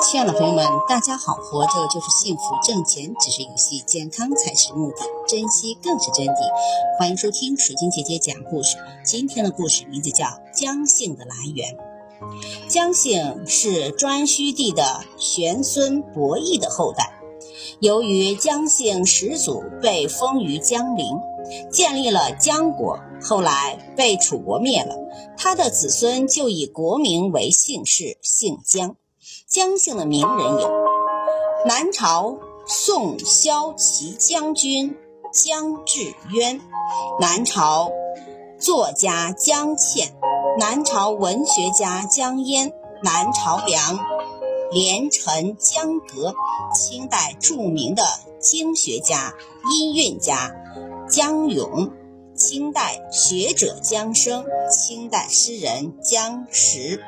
亲爱的朋友们，大家好！活着就是幸福，挣钱只是游戏，健康才是目的，珍惜更是真谛。欢迎收听水晶姐姐讲故事。今天的故事名字叫《姜姓的来源》。姜姓是颛顼帝的玄孙伯益的后代。由于姜姓始祖被封于江陵，建立了姜国，后来被楚国灭了，他的子孙就以国名为姓氏，姓姜。姜姓的名人有南朝宋萧齐将军姜志渊，南朝作家姜倩，南朝文学家姜淹，南朝梁连臣姜格，清代著名的经学家、音韵家姜永，清代学者姜生，清代诗人姜实。